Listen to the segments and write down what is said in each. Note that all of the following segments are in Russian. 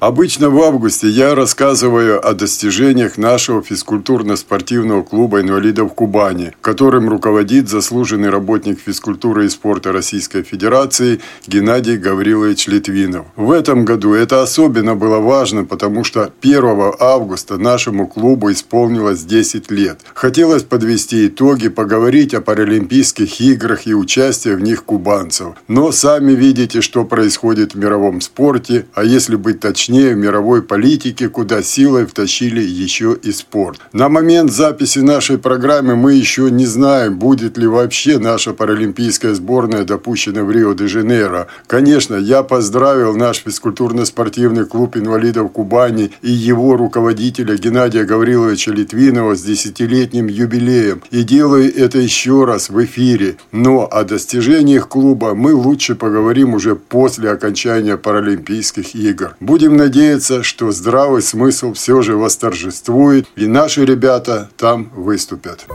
Обычно в августе я рассказываю о достижениях нашего физкультурно-спортивного клуба инвалидов Кубани, которым руководит заслуженный работник физкультуры и спорта Российской Федерации Геннадий Гаврилович Литвинов. В этом году это особенно было важно, потому что 1 августа нашему клубу исполнилось 10 лет. Хотелось подвести итоги, поговорить о Паралимпийских играх и участии в них кубанцев. Но сами видите, что происходит в мировом спорте, а если быть точнее, точнее в мировой политике, куда силой втащили еще и спорт. На момент записи нашей программы мы еще не знаем, будет ли вообще наша паралимпийская сборная допущена в Рио-де-Жанейро. Конечно, я поздравил наш физкультурно-спортивный клуб инвалидов Кубани и его руководителя Геннадия Гавриловича Литвинова с десятилетним юбилеем. И делаю это еще раз в эфире. Но о достижениях клуба мы лучше поговорим уже после окончания Паралимпийских игр. Будем надеяться, что здравый смысл все же восторжествует, и наши ребята там выступят.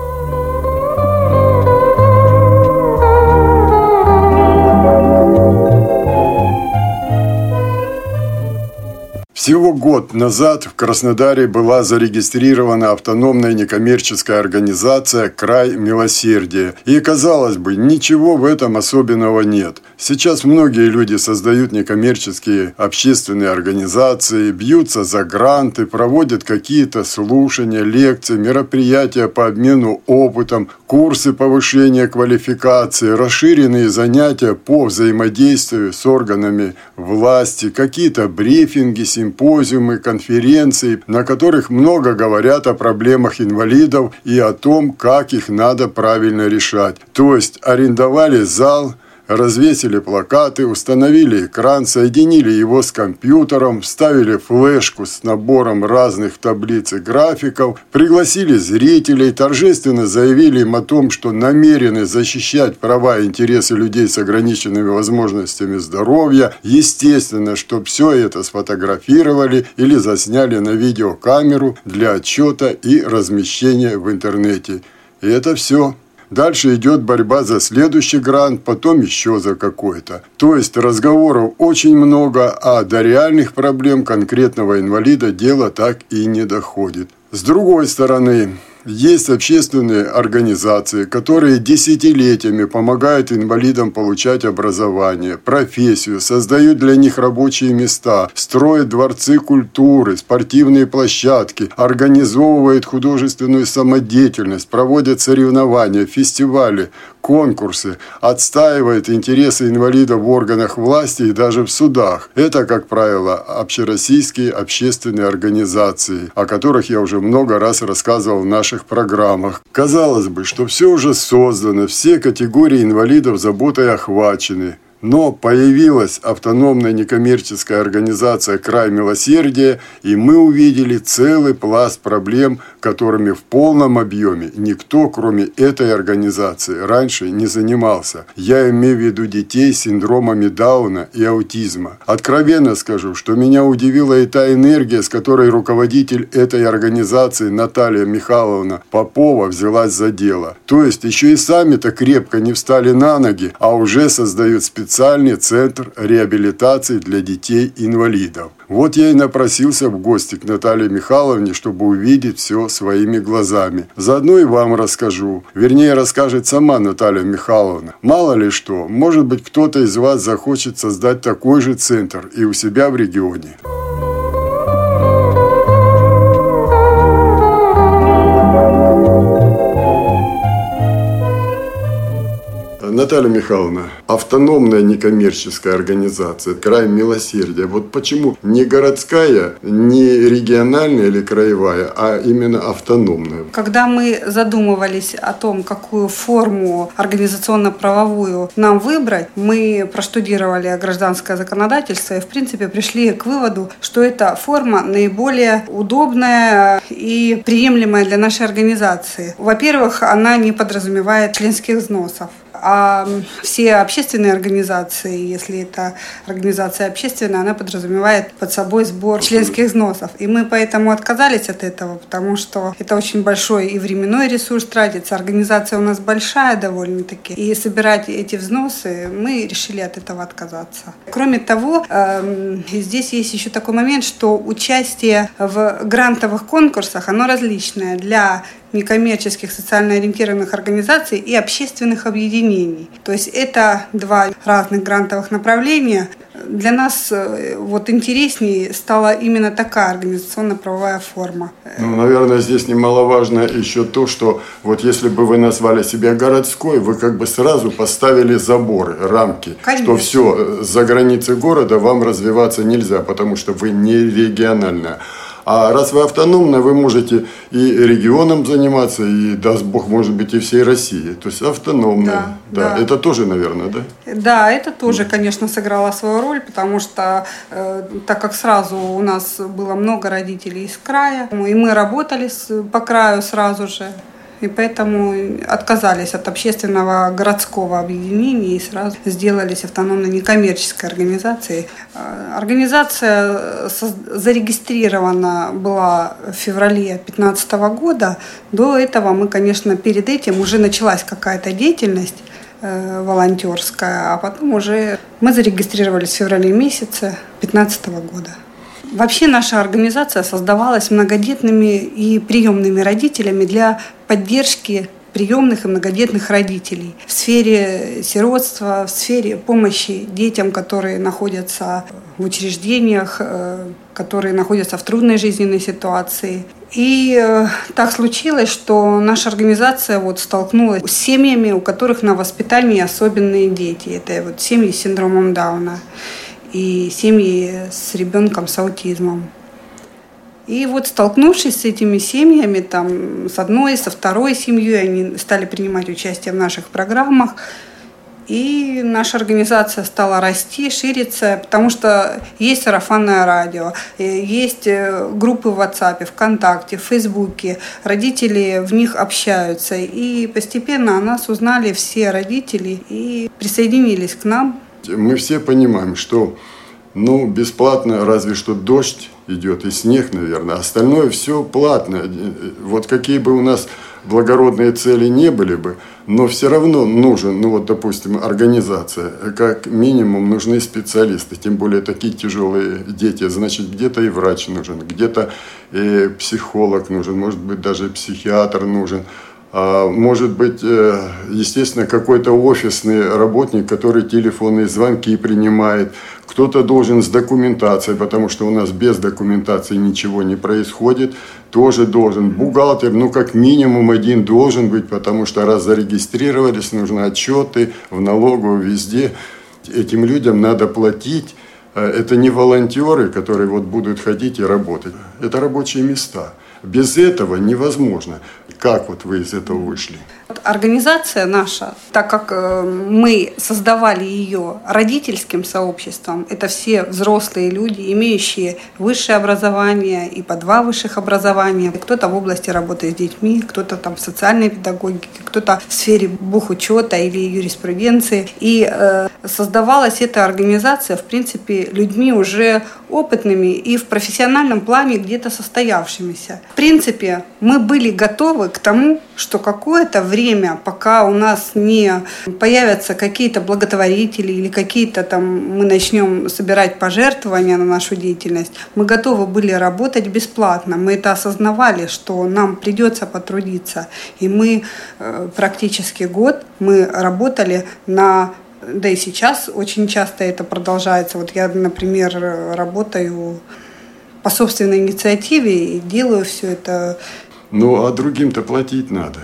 Всего год назад в Краснодаре была зарегистрирована автономная некоммерческая организация «Край милосердия». И, казалось бы, ничего в этом особенного нет. Сейчас многие люди создают некоммерческие общественные организации, бьются за гранты, проводят какие-то слушания, лекции, мероприятия по обмену опытом, курсы повышения квалификации, расширенные занятия по взаимодействию с органами власти, какие-то брифинги, симпозии симпозиумы, конференции, на которых много говорят о проблемах инвалидов и о том, как их надо правильно решать. То есть арендовали зал, развесили плакаты, установили экран, соединили его с компьютером, вставили флешку с набором разных таблиц и графиков, пригласили зрителей, торжественно заявили им о том, что намерены защищать права и интересы людей с ограниченными возможностями здоровья. Естественно, что все это сфотографировали или засняли на видеокамеру для отчета и размещения в интернете. И это все. Дальше идет борьба за следующий грант, потом еще за какой-то. То есть разговоров очень много, а до реальных проблем конкретного инвалида дело так и не доходит. С другой стороны, есть общественные организации, которые десятилетиями помогают инвалидам получать образование, профессию, создают для них рабочие места, строят дворцы культуры, спортивные площадки, организовывают художественную самодеятельность, проводят соревнования, фестивали, конкурсы, отстаивает интересы инвалидов в органах власти и даже в судах. Это, как правило, общероссийские общественные организации, о которых я уже много раз рассказывал в наших программах. Казалось бы, что все уже создано, все категории инвалидов заботой охвачены. Но появилась автономная некоммерческая организация «Край милосердия», и мы увидели целый пласт проблем, которыми в полном объеме никто, кроме этой организации, раньше не занимался. Я имею в виду детей с синдромами Дауна и аутизма. Откровенно скажу, что меня удивила и та энергия, с которой руководитель этой организации Наталья Михайловна Попова взялась за дело. То есть еще и сами-то крепко не встали на ноги, а уже создают специальные специальный центр реабилитации для детей-инвалидов. Вот я и напросился в гости к Наталье Михайловне, чтобы увидеть все своими глазами. Заодно и вам расскажу. Вернее, расскажет сама Наталья Михайловна. Мало ли что, может быть, кто-то из вас захочет создать такой же центр и у себя в регионе. Наталья Михайловна, автономная некоммерческая организация «Край милосердия». Вот почему не городская, не региональная или краевая, а именно автономная? Когда мы задумывались о том, какую форму организационно-правовую нам выбрать, мы проштудировали гражданское законодательство и, в принципе, пришли к выводу, что эта форма наиболее удобная и приемлемая для нашей организации. Во-первых, она не подразумевает членских взносов а все общественные организации, если это организация общественная, она подразумевает под собой сбор членских взносов. И мы поэтому отказались от этого, потому что это очень большой и временной ресурс тратится. Организация у нас большая довольно-таки. И собирать эти взносы мы решили от этого отказаться. Кроме того, эм, здесь есть еще такой момент, что участие в грантовых конкурсах, оно различное для некоммерческих социально ориентированных организаций и общественных объединений. То есть это два разных грантовых направления. Для нас э, вот интереснее стала именно такая организационно-правовая форма. Ну, наверное, здесь немаловажно еще то, что вот если бы вы назвали себя городской, вы как бы сразу поставили заборы, рамки, Конечно. что все, э, за границей города вам развиваться нельзя, потому что вы не региональная. А раз вы автономно, вы можете и регионом заниматься, и, даст Бог, может быть, и всей России. То есть автономно. Да, да. да. Это тоже, наверное, да? Да, это тоже, конечно, сыграло свою роль, потому что э, так как сразу у нас было много родителей из края, и мы работали с, по краю сразу же, и поэтому отказались от общественного городского объединения и сразу сделались автономной некоммерческой организацией. А, организация зарегистрирована была в феврале 2015 года. До этого мы, конечно, перед этим уже началась какая-то деятельность э, волонтерская, а потом уже мы зарегистрировались в феврале месяце 2015 года. Вообще наша организация создавалась многодетными и приемными родителями для поддержки приемных и многодетных родителей в сфере сиротства, в сфере помощи детям, которые находятся в учреждениях, э, которые находятся в трудной жизненной ситуации. И э, так случилось, что наша организация вот столкнулась с семьями, у которых на воспитании особенные дети. Это вот семьи с синдромом Дауна и семьи с ребенком с аутизмом. И вот столкнувшись с этими семьями, там, с одной, со второй семьей, они стали принимать участие в наших программах. И наша организация стала расти, шириться, потому что есть сарафанное радио, э, есть э, группы в WhatsApp, ВКонтакте, в Фейсбуке. Родители в них общаются. И постепенно о нас узнали все родители и присоединились к нам. Мы все понимаем, что ну, бесплатно, разве что дождь идет и снег, наверное. Остальное все платно. Вот какие бы у нас благородные цели не были бы, но все равно нужен, ну вот, допустим, организация. Как минимум нужны специалисты, тем более такие тяжелые дети. Значит, где-то и врач нужен, где-то и психолог нужен, может быть, даже психиатр нужен. А, может быть, э, естественно, какой-то офисный работник, который телефонные звонки принимает. Кто-то должен с документацией, потому что у нас без документации ничего не происходит. Тоже должен. Бухгалтер, ну, как минимум один должен быть, потому что раз зарегистрировались, нужны отчеты в налоговую, везде. Этим людям надо платить. Э, это не волонтеры, которые вот будут ходить и работать. Это рабочие места. Без этого невозможно. Как вот вы из этого вышли? Организация наша, так как э, мы создавали ее родительским сообществом, это все взрослые люди, имеющие высшее образование и по два высших образования. Кто-то в области работы с детьми, кто-то там в социальной педагогике, кто-то в сфере бухучета или юриспруденции. И э, создавалась эта организация, в принципе, людьми уже опытными и в профессиональном плане где-то состоявшимися. В принципе, мы были готовы к тому, что какое-то время, пока у нас не появятся какие-то благотворители или какие-то там мы начнем собирать пожертвования на нашу деятельность, мы готовы были работать бесплатно. Мы это осознавали, что нам придется потрудиться. И мы э, практически год мы работали на да и сейчас очень часто это продолжается. Вот я, например, работаю по собственной инициативе и делаю все это. Ну, а другим-то платить надо.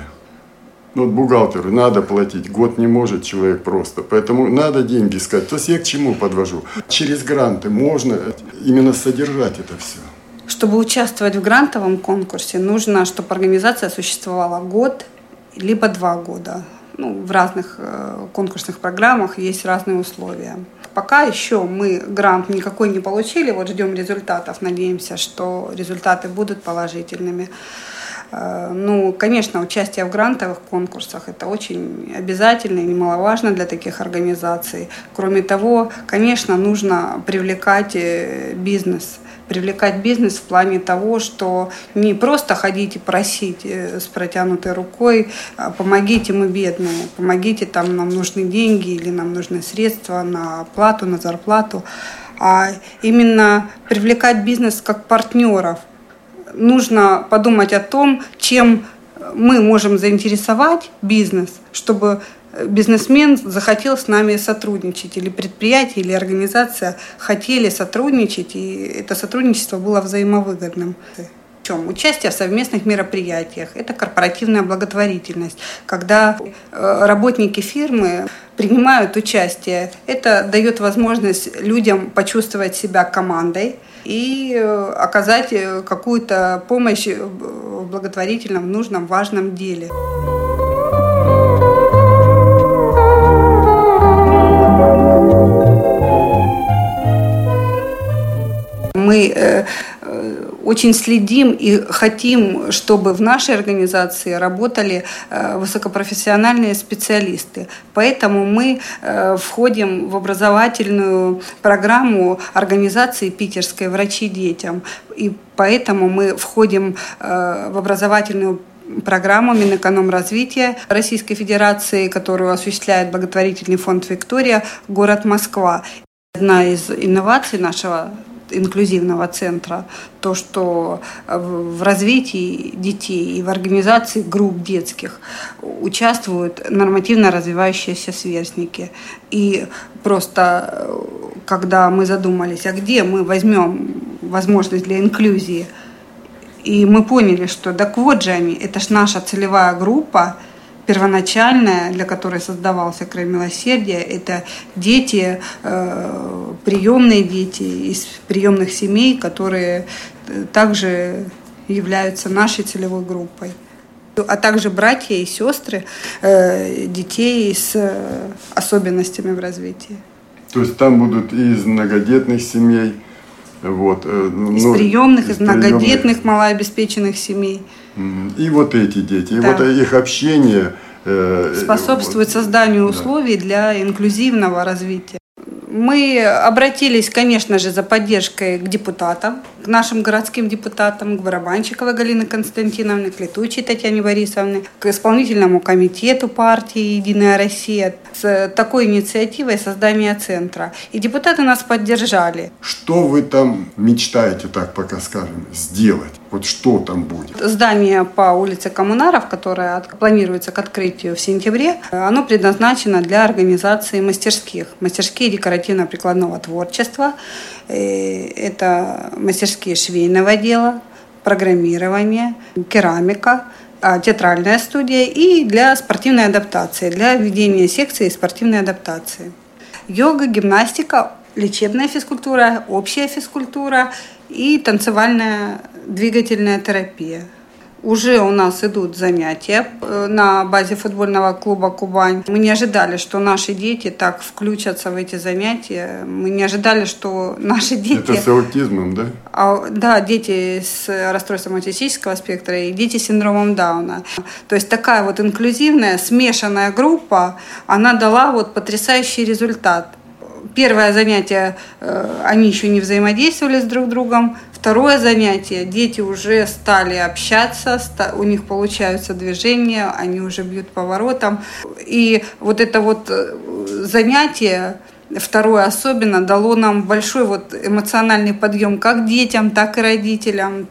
Ну, вот бухгалтеру надо платить, год не может человек просто. Поэтому надо деньги искать. То есть я к чему подвожу? Через гранты можно именно содержать это все. Чтобы участвовать в грантовом конкурсе, нужно, чтобы организация существовала год, либо два года. Ну, в разных э, конкурсных программах есть разные условия. Пока еще мы грант никакой не получили, вот ждем результатов, надеемся, что результаты будут положительными. Э, ну, конечно, участие в грантовых конкурсах – это очень обязательно и немаловажно для таких организаций. Кроме того, конечно, нужно привлекать э, бизнес – привлекать бизнес в плане того, что не просто ходить и просить э, с протянутой рукой, а помогите мы бедные, помогите, там нам нужны деньги или нам нужны средства на оплату, на зарплату, а именно привлекать бизнес как партнеров. Нужно подумать о том, чем мы можем заинтересовать бизнес, чтобы бизнесмен захотел с нами сотрудничать, или предприятие, или организация хотели сотрудничать, и это сотрудничество было взаимовыгодным. Чем? Участие в совместных мероприятиях. Это корпоративная благотворительность. Когда э, работники фирмы принимают участие, это дает возможность людям почувствовать себя командой и э, оказать э, какую-то помощь в благотворительном, нужном, важном деле. Мы э, очень следим и хотим, чтобы в нашей организации работали э, высокопрофессиональные специалисты. Поэтому мы входим в образовательную программу организации питерской «Врачи детям». И поэтому мы входим в образовательную программу Минэкономразвития Российской Федерации, которую осуществляет благотворительный фонд «Виктория», город Москва. Одна из инноваций нашего инклюзивного центра, то, что в развитии детей и в организации групп детских участвуют нормативно развивающиеся сверстники. И просто, когда мы задумались, а где мы возьмем возможность для инклюзии, и мы поняли, что так вот же они, это ж наша целевая группа – первоначальная, для которой создавался край милосердия, это дети, э, приемные дети из приемных семей, которые э, также являются нашей целевой группой а также братья и сестры э, детей с особенностями в развитии. То есть там будут и из многодетных семей, вот, ну, из приемных, из, из многодетных, малообеспеченных семей. И вот эти дети, и вот их общение э, способствует созданию условий да. для инклюзивного развития. Мы обратились, конечно же, за поддержкой к депутатам, к нашим городским депутатам, к Барабанщиковой Галине Константиновне, к Летучей Татьяне Борисовне, к исполнительному комитету партии «Единая Россия» с такой инициативой создания центра. И депутаты нас поддержали. Что вы там мечтаете, так пока скажем, сделать? Вот что там будет? Здание по улице Коммунаров, которое планируется к открытию в сентябре, оно предназначено для организации мастерских. Мастерские декоративно-прикладного творчества. Э, это мастерские швейного дела, программирование, керамика, а, театральная студия и для спортивной адаптации, для ведения секции спортивной адаптации. Йога, гимнастика, лечебная физкультура, общая физкультура и танцевальная двигательная терапия. Уже у нас идут занятия э, на базе футбольного клуба «Кубань». Мы не ожидали, что наши дети так включатся в эти занятия. Мы не ожидали, что наши дети... Это с аутизмом, да? А, да, дети с расстройством аутистического спектра и дети с синдромом Дауна. То есть такая вот инклюзивная, смешанная группа, она дала вот потрясающий результат первое занятие э, они еще не взаимодействовали с друг другом. Второе занятие дети уже стали общаться, у них получаются движения, они уже бьют поворотом. И вот это вот э, занятие, второе особенно, дало нам большой вот эмоциональный подъем как детям, так и родителям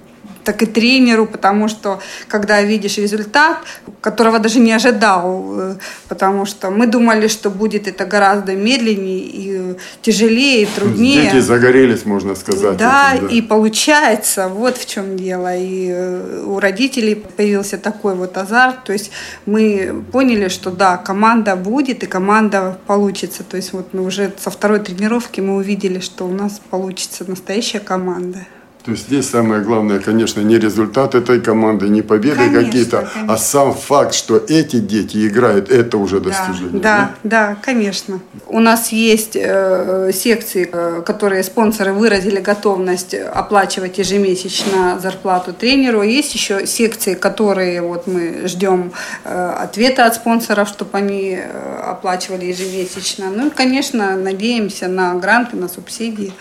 так и тренеру, потому что когда видишь результат, которого даже не ожидал, э, потому что мы думали, что будет это гораздо медленнее и тяжелее, и труднее. Дети загорелись, можно сказать. Да, этим, да, и получается, вот в чем дело. И э, у родителей появился такой вот азарт, то есть мы поняли, что да, команда будет, и команда получится. То есть вот мы уже со второй тренировки мы увидели, что у нас получится настоящая команда. То есть здесь самое главное, конечно, не результат этой команды, не победы какие-то, а сам факт, что эти дети играют, это уже достижение. Да, да, да, конечно. У нас есть э, секции, э, которые спонсоры выразили готовность оплачивать ежемесячно зарплату тренеру. Есть еще секции, которые вот мы ждем э, ответа от спонсоров, чтобы они э, оплачивали ежемесячно. Ну и, конечно, надеемся на гранты, на субсидии.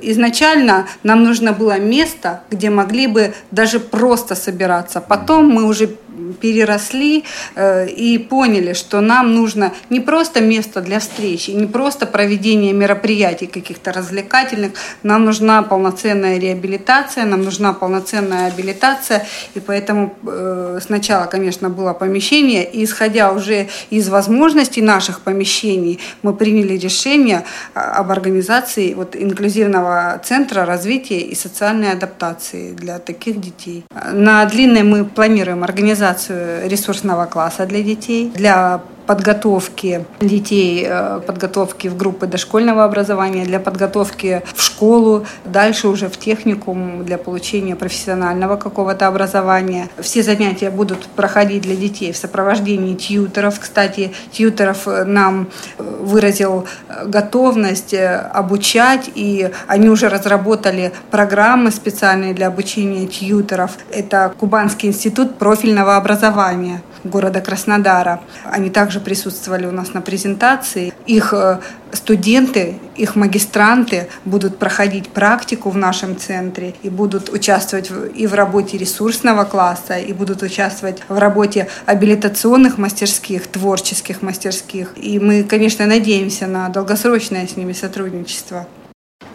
Изначально нам нужно было место, где могли бы даже просто собираться. Потом мы уже переросли э, и поняли, что нам нужно не просто место для встречи, не просто проведение мероприятий каких-то развлекательных, нам нужна полноценная реабилитация, нам нужна полноценная абилитация, и поэтому э, сначала, конечно, было помещение, и исходя уже из возможностей наших помещений, мы приняли решение об организации вот инклюзивного центра развития и социальной адаптации для таких детей. На длинной мы планируем организацию организацию ресурсного класса для детей, для подготовки детей, э, подготовки в группы дошкольного образования, для подготовки в школу, дальше уже в техникум для получения профессионального какого-то образования. Все занятия будут проходить для детей в сопровождении тьютеров. Кстати, тьютеров э, нам э, выразил готовность обучать, и они уже разработали программы специальные для обучения тьютеров. Это Кубанский институт профильного образования города Краснодара. Они также присутствовали у нас на презентации. Их э, студенты, их магистранты будут проходить практику в нашем центре и будут участвовать и в работе ресурсного класса, и будут участвовать в работе абилитационных мастерских, творческих мастерских. И мы, конечно, надеемся на долгосрочное с ними сотрудничество.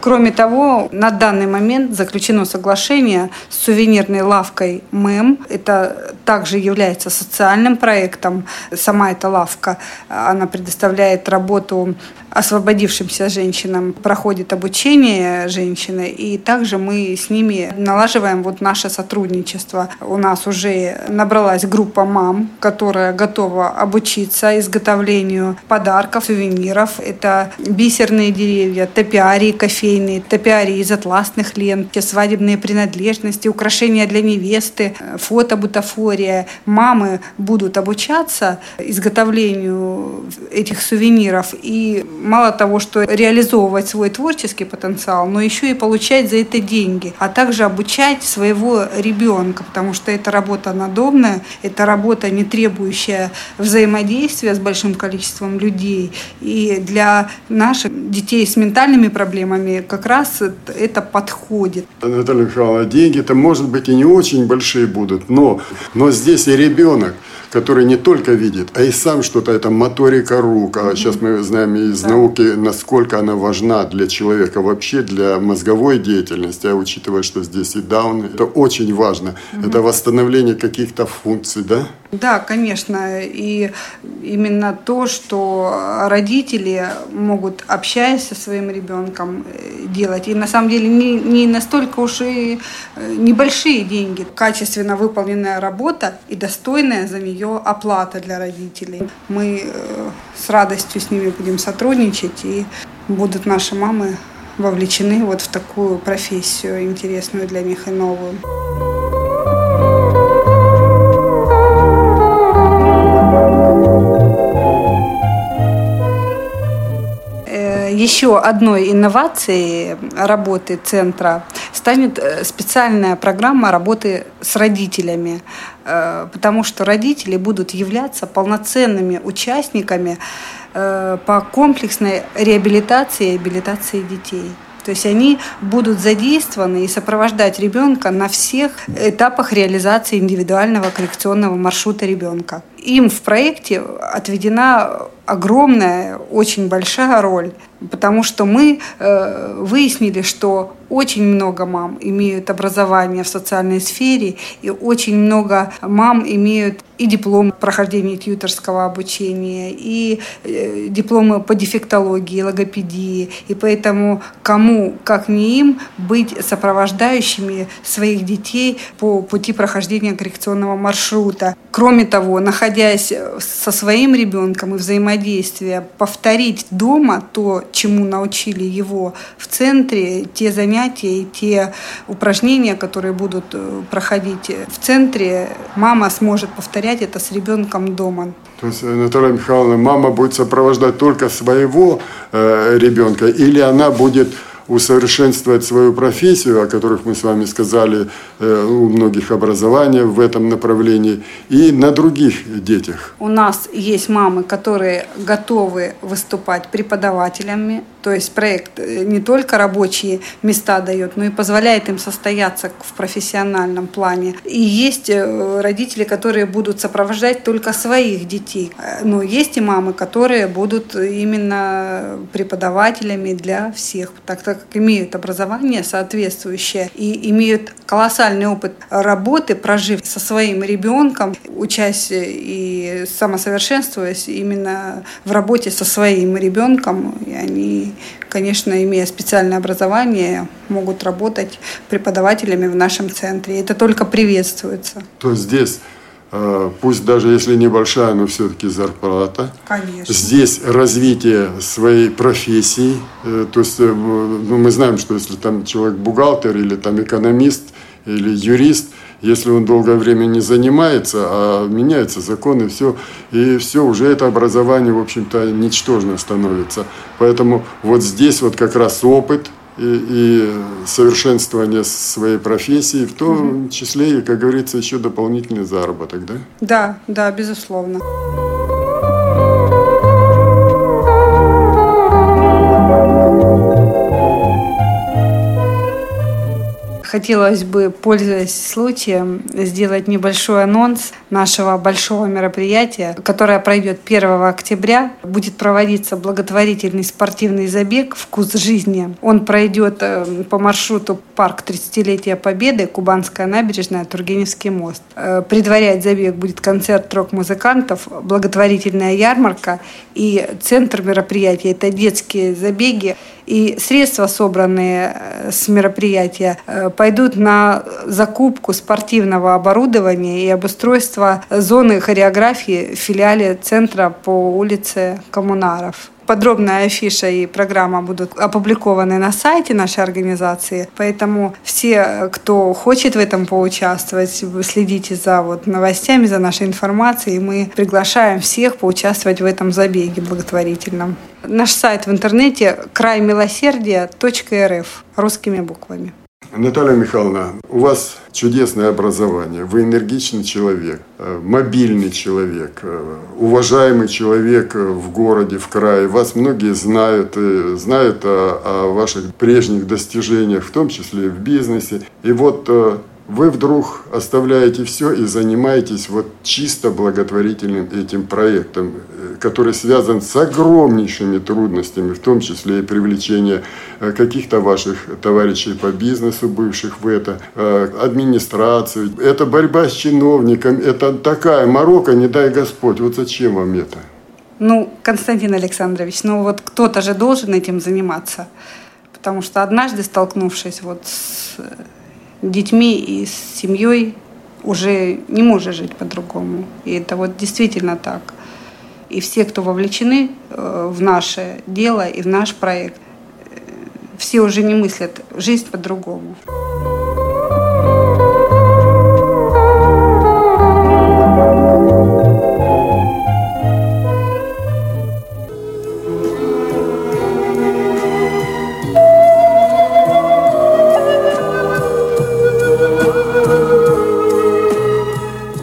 Кроме того, на данный момент заключено соглашение с сувенирной лавкой МЭМ. Это также является социальным проектом. Сама эта лавка, она предоставляет работу освободившимся женщинам проходит обучение женщины, и также мы с ними налаживаем вот наше сотрудничество. У нас уже набралась группа мам, которая готова обучиться изготовлению подарков, сувениров. Это бисерные деревья, топиарии кофейные, топиарии из атласных лент, свадебные принадлежности, украшения для невесты, фото, бутафория. Мамы будут обучаться изготовлению этих сувениров и мало того, что реализовывать свой творческий потенциал, но еще и получать за это деньги, а также обучать своего ребенка, потому что это работа надобная, это работа, не требующая взаимодействия с большим количеством людей. И для наших детей с ментальными проблемами как раз это подходит. Наталья Михайловна, деньги-то, может быть, и не очень большие будут, но, но здесь и ребенок – который не только видит, а и сам что-то, это моторика рук. А сейчас мы знаем из да. науки, насколько она важна для человека вообще, для мозговой деятельности, а учитывая, что здесь и даун, это очень важно. Угу. Это восстановление каких-то функций, да? Да, конечно. И именно то, что родители могут, общаясь со своим ребенком, э, делать. И на самом деле не, не настолько уж и э, небольшие деньги. Качественно выполненная работа и достойная за нее оплата для родителей. Мы э, с радостью с ними будем сотрудничать, и будут наши мамы вовлечены вот в такую профессию интересную для них и новую. Еще одной инновацией работы центра станет э, специальная программа работы с родителями, э, потому что родители будут являться полноценными участниками э, по комплексной реабилитации и абилитации детей. То есть они будут задействованы и сопровождать ребенка на всех этапах реализации индивидуального коррекционного маршрута ребенка. Им в проекте отведена огромная, очень большая роль, потому что мы э, выяснили, что очень много мам имеют образование в социальной сфере, и очень много мам имеют и диплом прохождения тьюторского обучения, и э, дипломы по дефектологии, логопедии. И поэтому кому, как не им, быть сопровождающими своих детей по пути прохождения коррекционного маршрута. Кроме того, находясь со своим ребенком и взаимодействия, повторить дома то, чему научили его в центре, те занятия и те упражнения, которые будут э, проходить в центре, мама сможет повторять это с ребенком дома. То есть, э, Наталья Михайловна, мама будет сопровождать только своего э, ребенка или она будет усовершенствовать свою профессию, о которых мы с вами сказали, э, у многих образования в этом направлении, и на других детях. У нас есть мамы, которые готовы выступать преподавателями, то есть проект э, не только рабочие места дает, но и позволяет им состояться в профессиональном плане. И есть э, родители, которые будут сопровождать только своих детей. Но есть и мамы, которые будут именно преподавателями для всех, так так как имеют образование соответствующее и имеют колоссальный опыт работы, прожив со своим ребенком, учась и самосовершенствуясь именно в работе со своим ребенком, и они, конечно, имея специальное образование, могут работать преподавателями в нашем центре. Это только приветствуется. То здесь Э, пусть даже если небольшая, но все-таки зарплата. Конечно. Здесь развитие своей профессии. Э, то есть э, ну, мы знаем, что если там человек бухгалтер или там экономист или юрист, если он долгое время не занимается, а меняются законы, все, и все, уже это образование, в общем-то, ничтожно становится. Поэтому вот здесь вот как раз опыт – и, и совершенствование своей профессии, в том числе и, как говорится, еще дополнительный заработок, да? Да, да, безусловно. Хотелось бы, пользуясь случаем, сделать небольшой анонс нашего большого мероприятия, которое пройдет 1 октября. Будет проводиться благотворительный спортивный забег «Вкус жизни». Он пройдет э, по маршруту парк 30-летия Победы, Кубанская набережная, Тургеневский мост. Э, предварять забег будет концерт рок-музыкантов, благотворительная ярмарка и центр мероприятия – это детские забеги. И средства, собранные э, с мероприятия, пойдут на закупку спортивного оборудования и обустройство зоны хореографии в филиале центра по улице Коммунаров. Подробная афиша и программа будут опубликованы на сайте нашей организации, поэтому все, кто хочет в этом поучаствовать, следите за вот новостями, за нашей информацией. Мы приглашаем всех поучаствовать в этом забеге благотворительном. Наш сайт в интернете краймилосердия.рф русскими буквами. Наталья Михайловна, у вас чудесное образование, вы энергичный человек, э, мобильный человек, э, уважаемый человек э, в городе, в крае. Вас многие знают, знают о, о ваших прежних достижениях, в том числе и в бизнесе. И вот вы вдруг оставляете все и занимаетесь вот чисто благотворительным этим проектом, э, который связан с огромнейшими трудностями, в том числе и привлечение э, каких-то ваших товарищей по бизнесу, бывших в это, э, администрацию. Это борьба с чиновниками, это такая морока, не дай Господь. Вот зачем вам это? Ну, Константин Александрович, ну вот кто-то же должен этим заниматься. Потому что однажды, столкнувшись вот с детьми и с семьей уже не можешь жить по-другому. И это вот действительно так. И все, кто вовлечены э, в наше дело и в наш проект, э, все уже не мыслят жизнь по-другому.